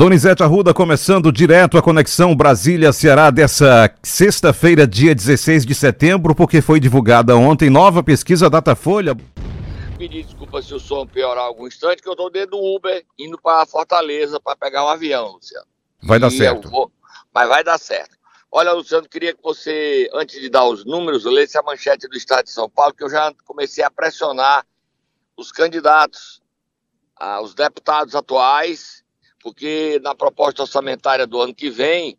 Donizete Arruda começando direto a conexão Brasília-Ceará dessa sexta-feira, dia 16 de setembro, porque foi divulgada ontem nova pesquisa Datafolha. Pedir desculpa se o som piorar algum instante, que eu estou dentro do Uber indo para Fortaleza para pegar um avião, Luciano. Vai dar certo. Vou... Mas vai dar certo. Olha, Luciano, queria que você, antes de dar os números, lesse a manchete do Estado de São Paulo, que eu já comecei a pressionar os candidatos, ah, os deputados atuais porque na proposta orçamentária do ano que vem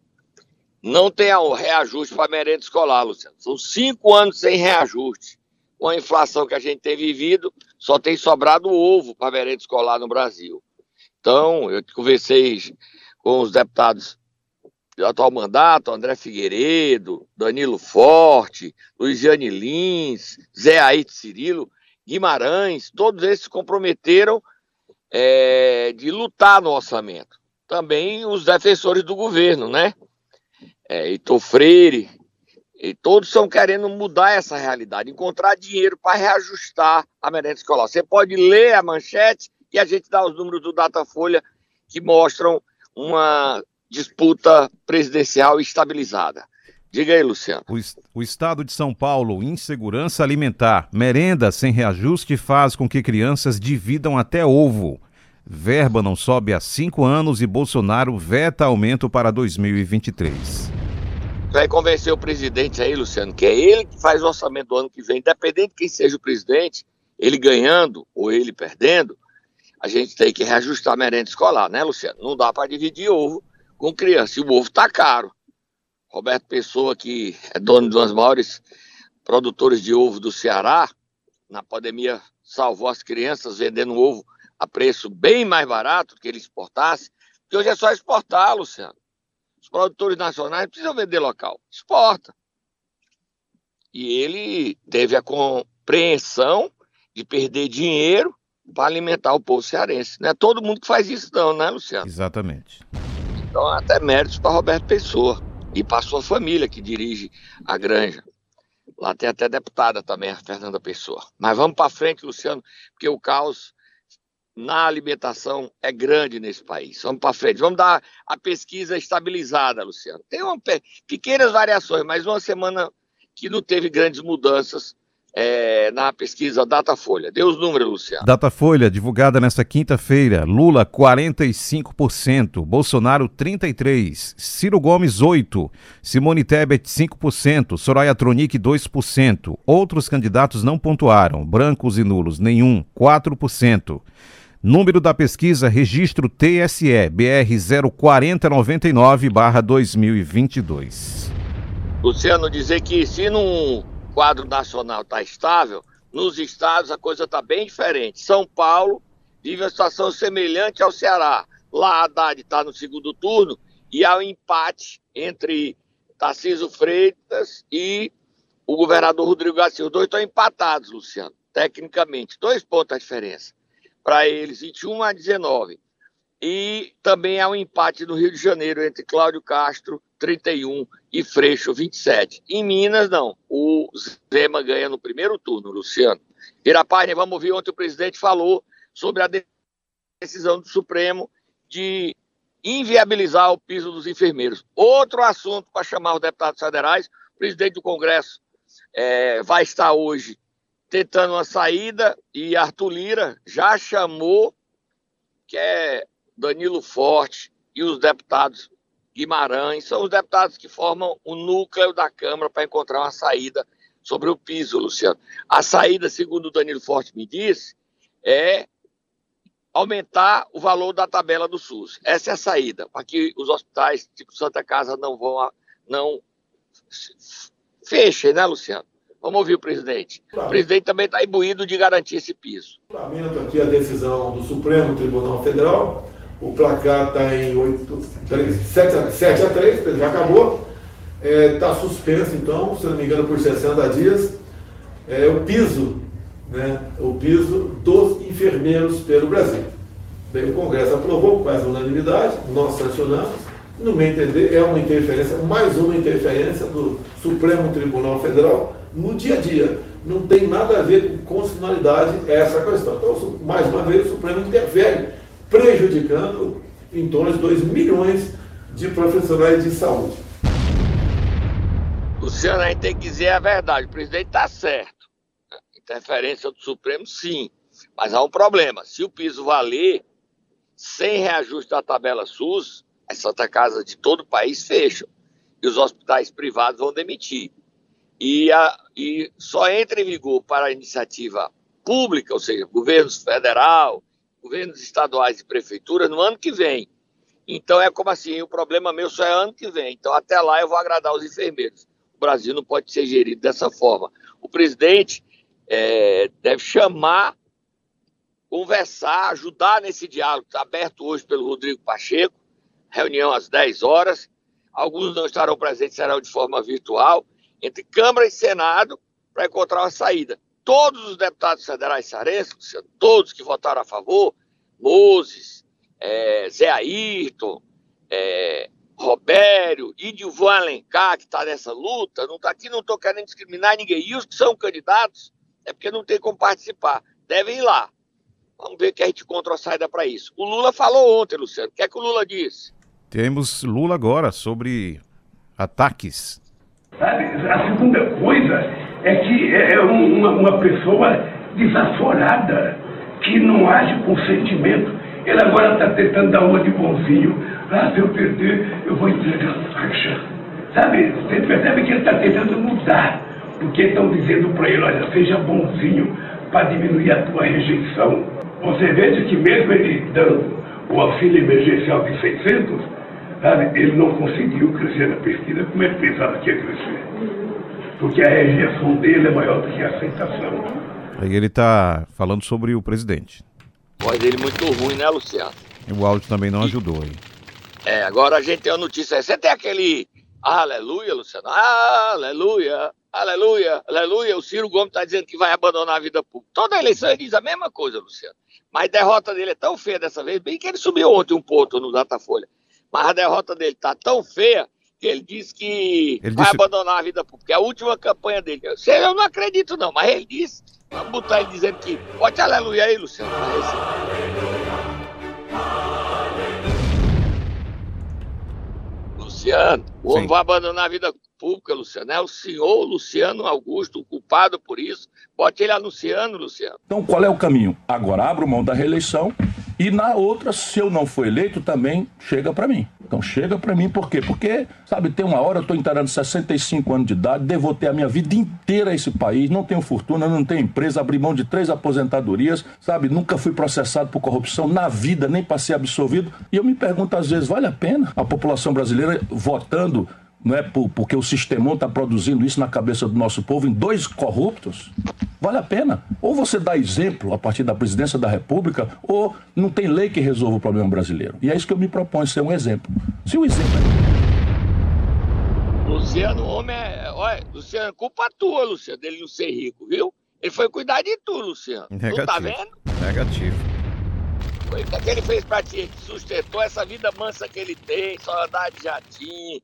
não tem reajuste para a merenda escolar, Luciano. São cinco anos sem reajuste. Com a inflação que a gente tem vivido, só tem sobrado ovo para a merenda escolar no Brasil. Então, eu conversei com os deputados do atual mandato, André Figueiredo, Danilo Forte, Luiziane Lins, Zé Aite Cirilo, Guimarães, todos esses se comprometeram é, de lutar no orçamento. Também os defensores do governo, né? É, Freire, e todos estão querendo mudar essa realidade, encontrar dinheiro para reajustar a merenda escolar. Você pode ler a manchete e a gente dá os números do Datafolha que mostram uma disputa presidencial estabilizada. Diga aí, Luciano. O, o, estado de São Paulo, insegurança alimentar. Merenda sem reajuste faz com que crianças dividam até ovo. Verba não sobe há cinco anos e Bolsonaro veta aumento para 2023. Vai convencer o presidente aí, Luciano, que é ele que faz o orçamento do ano que vem, independente de quem seja o presidente, ele ganhando ou ele perdendo, a gente tem que reajustar a merenda escolar, né, Luciano? Não dá para dividir ovo com criança. E o ovo tá caro. Roberto Pessoa, que é dono de uma das maiores produtores de ovo do Ceará, na pandemia salvou as crianças vendendo ovo a preço bem mais barato que ele exportasse, porque hoje é só exportar, Luciano. Os produtores nacionais precisam vender local, exporta. E ele teve a compreensão de perder dinheiro para alimentar o povo cearense. Não é todo mundo que faz isso, não, né, Luciano? Exatamente. Então, até méritos para Roberto Pessoa e para sua família que dirige a granja. Lá tem até deputada também, a Fernanda Pessoa. Mas vamos para frente, Luciano, porque o caos na alimentação é grande nesse país. Vamos para frente. Vamos dar a pesquisa estabilizada, Luciano. Tem uma, pequenas variações, mas uma semana que não teve grandes mudanças é, na pesquisa Datafolha. Dê os números, Luciano. Datafolha, divulgada nesta quinta-feira. Lula, 45%. Bolsonaro, 33%. Ciro Gomes, 8%. Simone Tebet, 5%. Soraya Tronic, 2%. Outros candidatos não pontuaram. Brancos e nulos, nenhum, 4%. Número da pesquisa, registro TSE, BR 04099-2022. Luciano, dizer que se não quadro nacional está estável, nos estados a coisa está bem diferente. São Paulo vive uma situação semelhante ao Ceará. Lá Haddad está no segundo turno e há um empate entre Tarcísio Freitas e o governador Rodrigo Garcia. Os dois estão empatados, Luciano, tecnicamente. Dois pontos a diferença. Para eles, 21 a 19. E também há um empate no Rio de Janeiro entre Cláudio Castro 31 e Freixo 27. Em Minas, não. O Zema ganha no primeiro turno, Luciano. Irapane, vamos ouvir ontem o presidente falou sobre a decisão do Supremo de inviabilizar o piso dos enfermeiros. Outro assunto para chamar os deputados federais. O presidente do Congresso é, vai estar hoje tentando uma saída e Arthur Lira já chamou, que é Danilo Forte e os deputados Guimarães, são os deputados que formam o núcleo da Câmara para encontrar uma saída sobre o piso, Luciano. A saída, segundo o Danilo Forte me disse, é aumentar o valor da tabela do SUS. Essa é a saída, para que os hospitais tipo Santa Casa não vão não fechem, né, Luciano? Vamos ouvir o presidente. O presidente também está imbuído de garantir esse piso. Lamento aqui a decisão do Supremo Tribunal Federal o placar está em 8, 3, 7, a, 7 a 3, já acabou. Está é, suspenso, então, se não me engano, por 60 dias. É, o piso, né, o piso dos enfermeiros pelo Brasil. Bem, o Congresso aprovou com quase unanimidade, nós sancionamos. No meu entender, é uma interferência, mais uma interferência do Supremo Tribunal Federal no dia a dia. Não tem nada a ver com constitucionalidade essa questão. Então, mais uma vez, o Supremo interfere prejudicando em torno de 2 milhões de profissionais de saúde. Luciano, a gente tem que dizer a verdade. O presidente está certo. Interferência do Supremo, sim. Mas há um problema. Se o piso valer, sem reajuste da tabela SUS, as Santa Casa de todo o país fecham. E os hospitais privados vão demitir. E, a, e só entra em vigor para a iniciativa pública, ou seja, governos federal, governos estaduais e prefeituras, no ano que vem. Então é como assim, o problema meu só é ano que vem. Então até lá eu vou agradar os enfermeiros. Brasil não pode ser gerido dessa forma. O presidente é, deve chamar, conversar, ajudar nesse diálogo. Está aberto hoje pelo Rodrigo Pacheco, reunião às 10 horas. Alguns não estarão presentes, serão de forma virtual, entre Câmara e Senado, para encontrar uma saída. Todos os deputados federais sarenses, todos que votaram a favor, Moses, é, Zé Ayrton, é, Robério Dilvan Alencar, que está nessa luta, não está aqui, não estou querendo discriminar ninguém. E os que são candidatos, é porque não tem como participar. Devem ir lá. Vamos ver que a gente encontra a saída para isso. O Lula falou ontem, Luciano. O que é que o Lula disse? Temos Lula agora sobre ataques. Sabe, a segunda coisa é que é uma, uma pessoa desaforada, que não age com sentimento. Ele agora está tentando dar uma de bonzinho ah, se eu perder, eu vou entregar a faixa. Sabe, você percebe que ele está tentando mudar, porque estão dizendo para ele, olha, seja bonzinho para diminuir a tua rejeição. Você veja que mesmo ele dando o auxílio emergencial de 600, sabe, ele não conseguiu crescer na pesquisa como ele pensava que ia crescer. Porque a rejeição dele é maior do que a aceitação. Aí ele está falando sobre o presidente. A voz dele muito ruim, né, Luciano? E o áudio também não ajudou aí. É, agora a gente tem uma notícia. Você tem aquele aleluia, Luciano? Aleluia, aleluia, aleluia. O Ciro Gomes está dizendo que vai abandonar a vida pública. Toda eleição ele diz a mesma coisa, Luciano. Mas a derrota dele é tão feia dessa vez, bem que ele subiu ontem um ponto no Datafolha. Mas a derrota dele está tão feia ele diz que ele vai disse... abandonar a vida pública. É a última campanha dele. Eu não acredito, não, mas ele disse. Vamos botar ele dizendo que. Pode aleluia aí, Luciano. Luciano, o homem vai abandonar a vida pública, Luciano. É o senhor Luciano Augusto, o culpado por isso. Bote ele anunciando, Luciano. Então, qual é o caminho? Agora abro mão da reeleição e na outra, se eu não for eleito, também chega para mim. Então chega para mim por quê? Porque, sabe, tem uma hora eu estou entrando 65 anos de idade, devo ter a minha vida inteira a esse país, não tenho fortuna, não tenho empresa, abri mão de três aposentadorias, sabe, nunca fui processado por corrupção na vida, nem passei absolvido. E eu me pergunto às vezes, vale a pena a população brasileira votando não é por, porque o sistemão está produzindo isso na cabeça do nosso povo em dois corruptos, vale a pena. Ou você dá exemplo a partir da presidência da República, ou não tem lei que resolva o problema brasileiro. E é isso que eu me proponho, ser um exemplo. Se o exemplo é... Luciano, homem é. Olha, Luciano, culpa tua, Luciano, dele não ser rico, viu? Ele foi cuidar de tu, Luciano. Negativo. Tu tá vendo? Negativo. O que ele fez pra ti? Ele sustentou essa vida mansa que ele tem, só andar de jatinho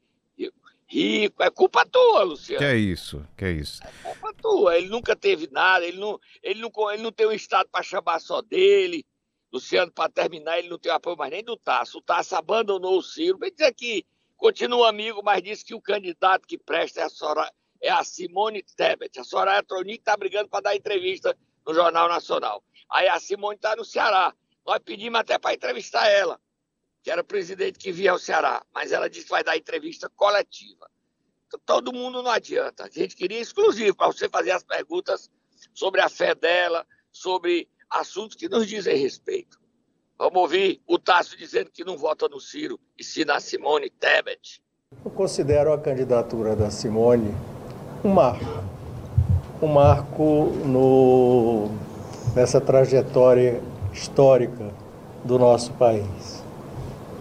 rico. É culpa tua, Luciano. Que é isso, que é isso. É culpa tua. Ele nunca teve nada, ele não, ele não, ele não tem um Estado para chamar só dele. Luciano, para terminar, ele não tem apoio mais nem do Tasso. O Tasso abandonou o Ciro. Bem dizer que continua amigo, mas disse que o candidato que presta é a, Sora, é a Simone Tebet. A Soraya Tronic está brigando para dar entrevista no Jornal Nacional. Aí a Simone está no Ceará. Nós pedimos até para entrevistar ela que era presidente que via ao Ceará, mas ela disse que vai dar entrevista coletiva. Então, todo mundo não adianta. A gente queria exclusivo para você fazer as perguntas sobre a fé dela, sobre assuntos que nos dizem respeito. Vamos ouvir o Tássio dizendo que não vota no Ciro e sim na Simone Tebet. Eu considero a candidatura da Simone um marco. Um marco no, nessa trajetória histórica do nosso país.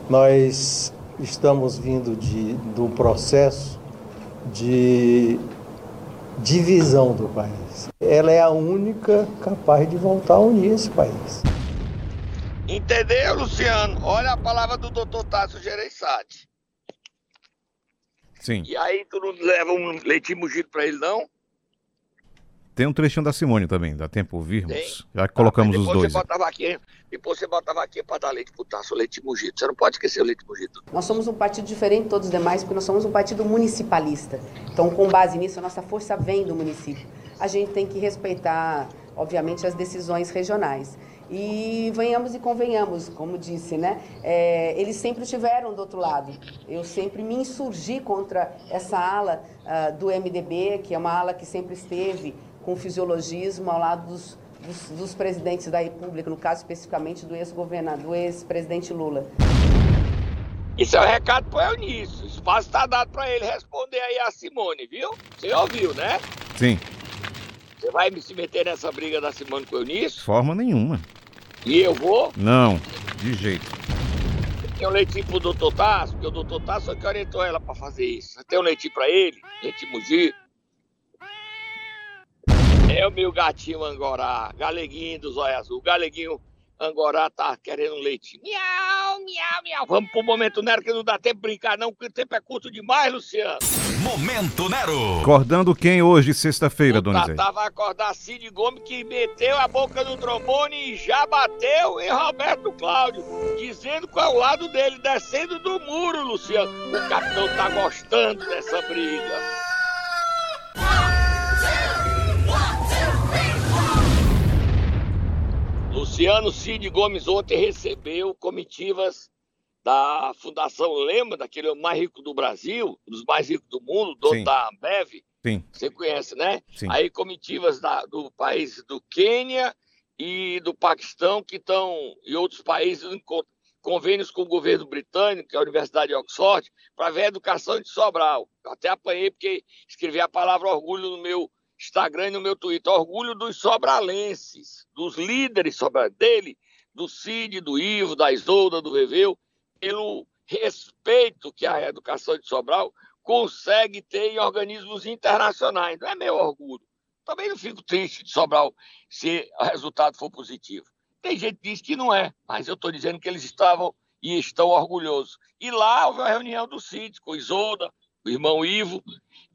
Nós estamos vindo de, um processo de divisão do país. Ela é a única capaz de voltar a unir esse país. Entendeu, Luciano? Olha a palavra do doutor Tasso Gereissati. Sim. E aí tu não leva um leitinho mugido para ele, não? Tem um trechinho da Simone também, dá tempo ouvirmos? Tem. Já colocamos ah, os dois. Você botava aqui, depois você botava aqui para dar leite pro taço, leite mugido. Você não pode esquecer o leite mugido. Nós somos um partido diferente de todos os demais, porque nós somos um partido municipalista. Então, com base nisso, a nossa força vem do município. A gente tem que respeitar, obviamente, as decisões regionais. E venhamos e convenhamos, como disse, né? É, eles sempre estiveram do outro lado. Eu sempre me insurgi contra essa ala uh, do MDB, que é uma ala que sempre esteve com fisiologismo ao lado dos, dos, dos presidentes da República, no caso especificamente do ex-governador, ex-presidente Lula. Isso é um recado para o Eunício. O espaço está dado para ele responder aí a Simone, viu? Você ouviu, né? Sim. Você vai me se meter nessa briga da Simone com o Eunício? Forma nenhuma. E eu vou? Não, de jeito. Tem um leitinho pro doutor Tasso, porque o doutor Tasso só que orientou ela para fazer isso. Você tem um leitinho para ele? Leitinho mugido? É o meu gatinho Angorá, galeguinho do zóio azul. O galeguinho Angorá tá querendo um leite. Miau, miau, miau. Vamos pro Momento Nero, que não dá tempo de brincar não, porque o tempo é curto demais, Luciano. Momento Nero. Acordando quem hoje, sexta-feira, Donizete? Tatá vai acordar Cid Gomes, que meteu a boca no trombone e já bateu em Roberto Cláudio, dizendo qual é o lado dele, descendo do muro, Luciano. O capitão tá gostando dessa briga. Luciano Cid Gomes ontem recebeu comitivas da Fundação Lema, daquele mais rico do Brasil, dos mais ricos do mundo, dono Sim. da Ambev. Sim. Você conhece, né? Sim. Aí comitivas da, do país do Quênia e do Paquistão, que estão, e outros países, em convênios com o governo britânico, que é a Universidade de Oxford, para ver a educação de Sobral. Eu até apanhei porque escrevi a palavra orgulho no meu Instagram e no meu Twitter. Orgulho dos sobralenses, dos líderes sobra dele, do Cid, do Ivo, da Isolda, do Veveu, pelo respeito que a educação de Sobral consegue ter em organismos internacionais. Não é meu orgulho. Também não fico triste de Sobral se o resultado for positivo. Tem gente que diz que não é, mas eu estou dizendo que eles estavam e estão orgulhosos. E lá houve a reunião do Cid com Isolda, o irmão Ivo,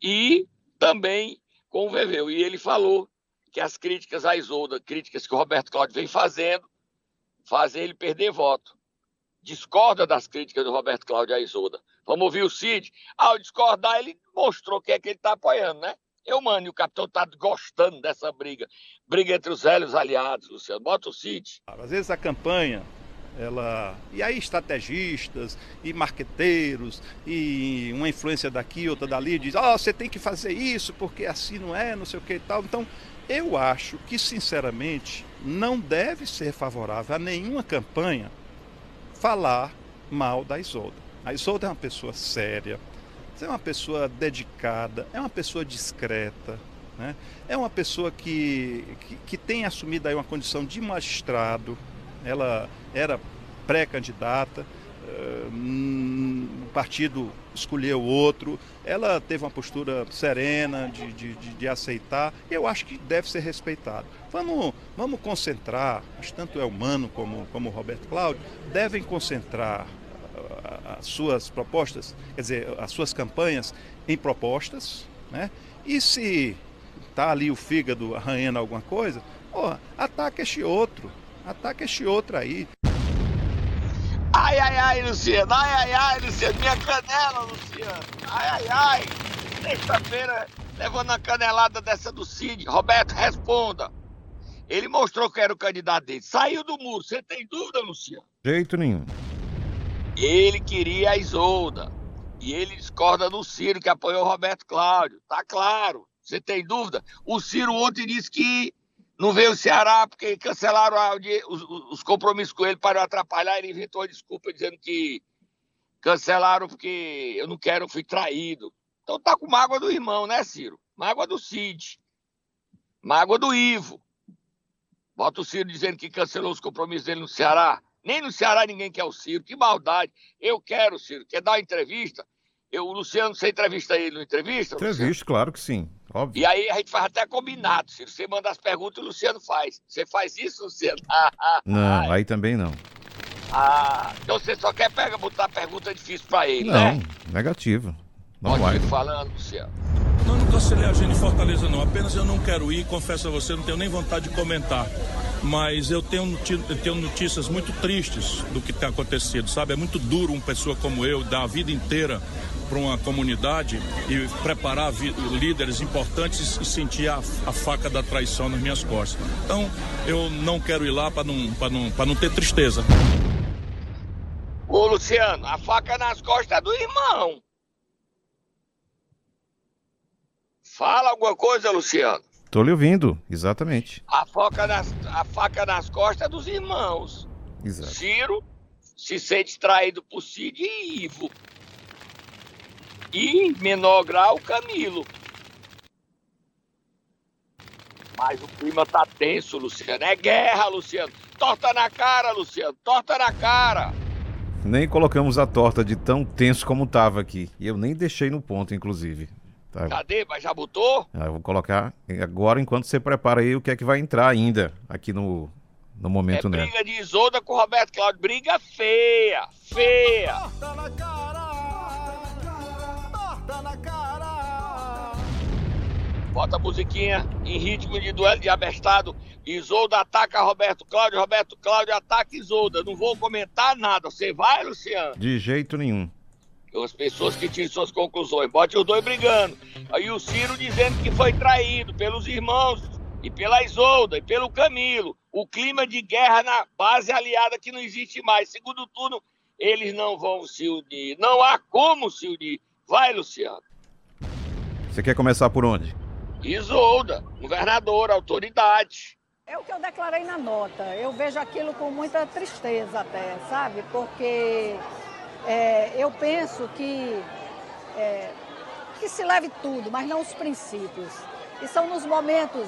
e também com o Veveu. E ele falou que as críticas à Isolda, críticas que o Roberto Cláudio vem fazendo, fazem ele perder voto. Discorda das críticas do Roberto Cláudio à Isolda. Vamos ouvir o Cid. Ao discordar, ele mostrou que é que ele está apoiando, né? Eu, mano, e o capitão tá gostando dessa briga. Briga entre os velhos aliados, Luciano. Bota o Cid. Às vezes a campanha ela e aí estrategistas e marqueteiros e uma influência daqui outra dali diz ó oh, você tem que fazer isso porque assim não é não sei o que e tal. Então eu acho que sinceramente não deve ser favorável a nenhuma campanha falar mal da Isolda. A Isolda é uma pessoa séria é uma pessoa dedicada é uma pessoa discreta né? é uma pessoa que, que, que tem assumido aí uma condição de magistrado. Ela era pré-candidata, o partido escolheu outro, ela teve uma postura serena de, de, de, de aceitar, eu acho que deve ser respeitado. Vamos, vamos concentrar, acho tanto é humano como, como Roberto Cláudio, devem concentrar ah, as suas propostas, quer dizer, as suas campanhas em propostas, né? E se está ali o fígado arranhando alguma coisa, porra, ataca este outro, Ataca este outro aí. Ai, ai, ai, Luciano. Ai, ai, ai, Luciano. Minha canela, Luciano. Ai, ai, ai. Sexta-feira, levando a canelada dessa do Cid. Roberto, responda. Ele mostrou que era o candidato dele. Saiu do muro. Você tem dúvida, Luciano? Jeito nenhum. Ele queria a Isolda. E ele discorda do Ciro, que apoiou o Roberto Cláudio. Tá claro. Você tem dúvida? O Ciro ontem disse que não veio o Ceará porque cancelaram os, os, compromissos com ele para atrapalhar. Ele inventou a desculpa dizendo que cancelaram porque eu não quero, fui traído. Então tá com mágoa do irmão, né, Ciro? Mágoa do Cid. Mágoa do Ivo. Bota o Ciro dizendo que cancelou os compromissos dele no Ceará. Nem no Ceará ninguém quer o Ciro. Que maldade. Eu quero, Ciro. Quer dar uma entrevista? Eu, o Luciano, você entrevista ele no entrevista? Entrevista, claro que sim. Óbvio. E aí a gente faz até combinado. Se você manda as perguntas, o Luciano faz. Você faz isso, Luciano? não, aí também não. Ah, então você só quer pegar, botar pergunta difícil pra ele, não, né? Não, negativo. Não Pode vai. falando, Luciano. Não, não cancelei a agenda em Fortaleza, não. Apenas eu não quero ir, confesso a você, não tenho nem vontade de comentar. Mas eu tenho, eu tenho notícias muito tristes do que tem acontecido, sabe? É muito duro uma pessoa como eu dar a vida inteira para uma comunidade e preparar líderes importantes e sentir a, a, faca da traição nas minhas costas. Então, eu não quero ir lá para não, não, não ter tristeza. Ô, Luciano, a faca nas costas é do irmão. Fala alguma coisa, Luciano. Tô lhe ouvindo, exatamente. A faca nas, a faca nas costas é dos irmãos. Exato. Ciro se sente traído por Cid e Ivo. E, em menor grau, Camilo. Mas o clima tá tenso, Luciano. É guerra, Luciano. Torta na cara, Luciano. Torta na cara. Nem colocamos a torta de tão tenso como tava aqui. E eu nem deixei no ponto, inclusive. Tá. Cadê? Mas já botou? Ah, eu vou colocar agora enquanto você prepara aí o que é que vai entrar ainda aqui no, no momento, né? Briga de Isolda com Roberto Cláudio. Briga feia, feia. Torta na cara, Bota a musiquinha em ritmo de duelo de abestado. Isolda ataca Roberto Cláudio, Roberto Cláudio ataca Isolda. Não vou comentar nada. Você vai, Luciano? De jeito nenhum as pessoas que tiram suas conclusões. Bote os dois brigando. Aí o Ciro dizendo que foi traído pelos irmãos e pela Isolda e pelo Camilo. O clima de guerra na base aliada que não existe mais. Segundo turno, eles não vão se unir. Não há como se unir. Vai, Luciano. Você quer começar por onde? Isolda, governador, autoridade. É o que eu declarei na nota. Eu vejo aquilo com muita tristeza até, sabe? Porque é, eu penso que, é, que se leve tudo, mas não os princípios. E são nos momentos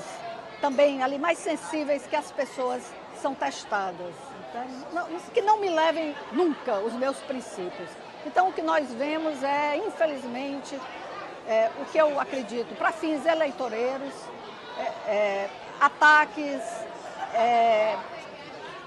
também ali mais sensíveis que as pessoas são testadas. Então, não, que não me levem nunca os meus princípios. Então, o que nós vemos é, infelizmente, é, o que eu acredito, para fins eleitoreiros, é, é ataques, é,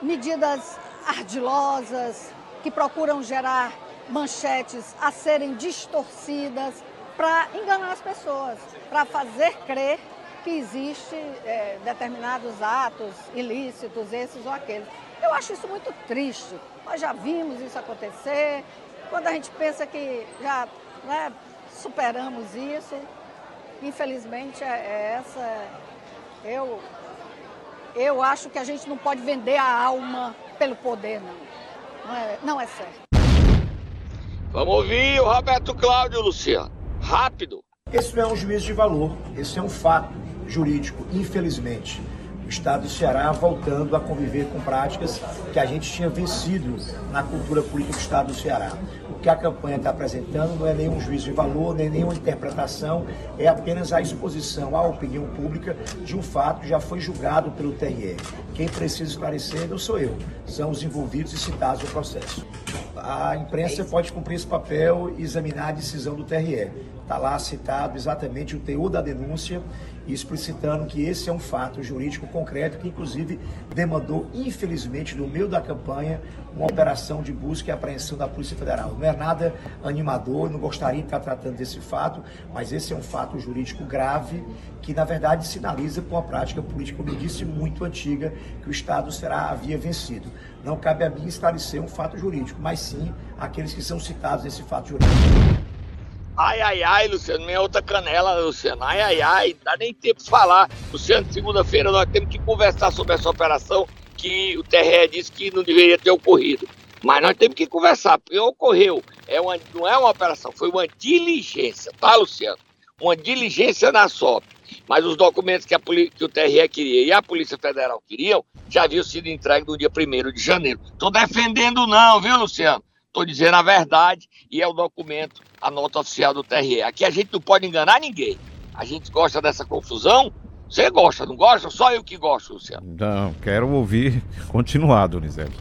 medidas ardilosas, que procuram gerar manchetes a serem distorcidas para enganar as pessoas, para fazer crer que existe é, determinados atos ilícitos, esses ou aqueles. Eu acho isso muito triste. Nós já vimos isso acontecer. Quando a gente pensa que já né, superamos isso, infelizmente é, é essa. Eu, eu acho que a gente não pode vender a alma pelo poder, não. Não é, não é certo. Vamos ouvir o Roberto Cláudio, Luciano. Rápido. Esse não é um juízo de valor, esse é um fato jurídico, infelizmente. O Estado do Ceará voltando a conviver com práticas que a gente tinha vencido na cultura política do Estado do Ceará. Que a campanha está apresentando não é nenhum juízo de valor, nem nenhuma interpretação, é apenas a exposição à opinião pública de um fato que já foi julgado pelo TRE. Quem precisa esclarecer não sou eu, são os envolvidos e citados no processo. A imprensa pode cumprir esse papel e examinar a decisão do TRE. Está lá citado exatamente o teor da denúncia explicitando que esse é um fato jurídico concreto que, inclusive, demandou, infelizmente, no meio da campanha, uma operação de busca e apreensão da Polícia Federal. Não é nada animador, não gostaria de estar tratando desse fato, mas esse é um fato jurídico grave que, na verdade, sinaliza com a prática política, como eu disse, muito antiga, que o Estado será havia vencido. Não cabe a mim esclarecer um fato jurídico, mas sim aqueles que são citados nesse fato jurídico. Ai, ai, ai, Luciano, minha outra canela, Luciano. Ai, ai, ai, dá nem tempo de falar. Luciano, segunda-feira nós temos que conversar sobre essa operação que o TRE disse que não deveria ter ocorrido. Mas nós temos que conversar, porque ocorreu. É uma, não é uma operação, foi uma diligência, tá, Luciano? Uma diligência na SOP. Mas os documentos que, a, que o TRE queria e a Polícia Federal queriam já haviam sido entregues no dia 1 de janeiro. Estou defendendo não, viu, Luciano? Estou dizendo a verdade e é o documento, a nota oficial do TRE. Aqui a gente não pode enganar ninguém. A gente gosta dessa confusão. Você gosta, não gosta? Só eu que gosto, Luciano. Não, quero ouvir continuar, Donizete.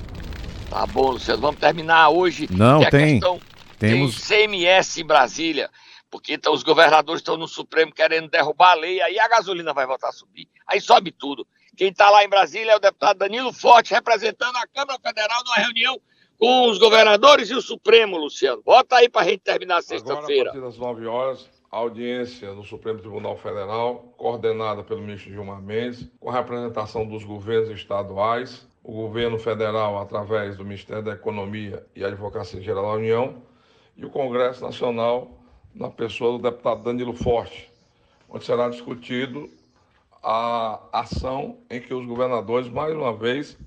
Tá bom, Luciano. Vamos terminar hoje. Não, tem. tem. Questão, temos... Tem CMS em Brasília. Porque então, os governadores estão no Supremo querendo derrubar a lei, aí a gasolina vai voltar a subir. Aí sobe tudo. Quem está lá em Brasília é o deputado Danilo Forte, representando a Câmara Federal numa reunião com os governadores e o Supremo, Luciano. Bota aí para a gente terminar sexta-feira. A partir das 9 horas, a audiência do Supremo Tribunal Federal, coordenada pelo ministro Gilmar Mendes, com a representação dos governos estaduais, o governo federal através do Ministério da Economia e Advocacia Geral da União e o Congresso Nacional na pessoa do deputado Danilo Forte, onde será discutido a ação em que os governadores, mais uma vez,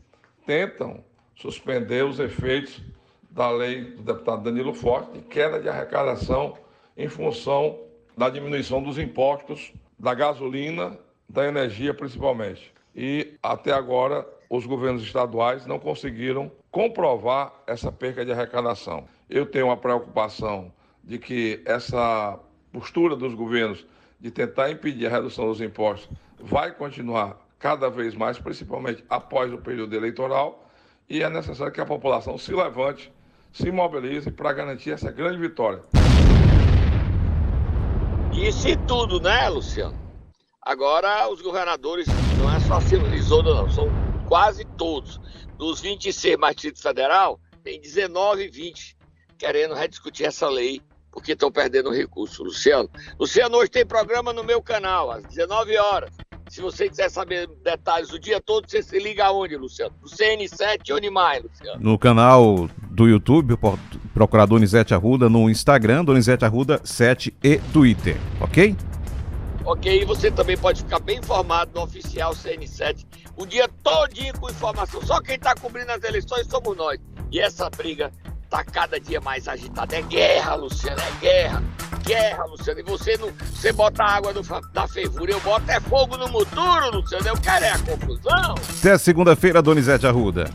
tentam suspender os efeitos da lei do deputado Danilo Forte de queda de arrecadação em função da diminuição dos impostos da gasolina, da energia principalmente. E até agora os governos estaduais não conseguiram comprovar essa perca de arrecadação. Eu tenho uma preocupação de que essa postura dos governos de tentar impedir a redução dos impostos vai continuar cada vez mais, principalmente após o período eleitoral, e é necessário que a população se levante, se mobilize para garantir essa grande vitória. Disse tudo, né, Luciano? Agora os governadores, não é só Isolda, não, são quase todos. Dos 26 mais Distrito Federal, tem 19 e 20 querendo rediscutir essa lei porque estão perdendo recurso. Luciano, Luciano, hoje tem programa no meu canal, às 19 horas. Se você quiser saber detalhes do dia todo, você se liga aonde, Luciano? No CN7 onde mais, Luciano? No canal do YouTube, procurar Donizete Arruda, no Instagram, Donizete Arruda 7 e Twitter, ok? Ok, e você também pode ficar bem informado no oficial CN7 o dia todinho com informação. Só quem está cobrindo as eleições somos nós. E essa briga tá cada dia mais agitada. É guerra, Luciano, é guerra. Guerra, Luciano. E você não. Você bota água no, na fervura, eu boto é fogo no motor, Luciano. Eu quero é a confusão. Até segunda-feira, Donizete Arruda.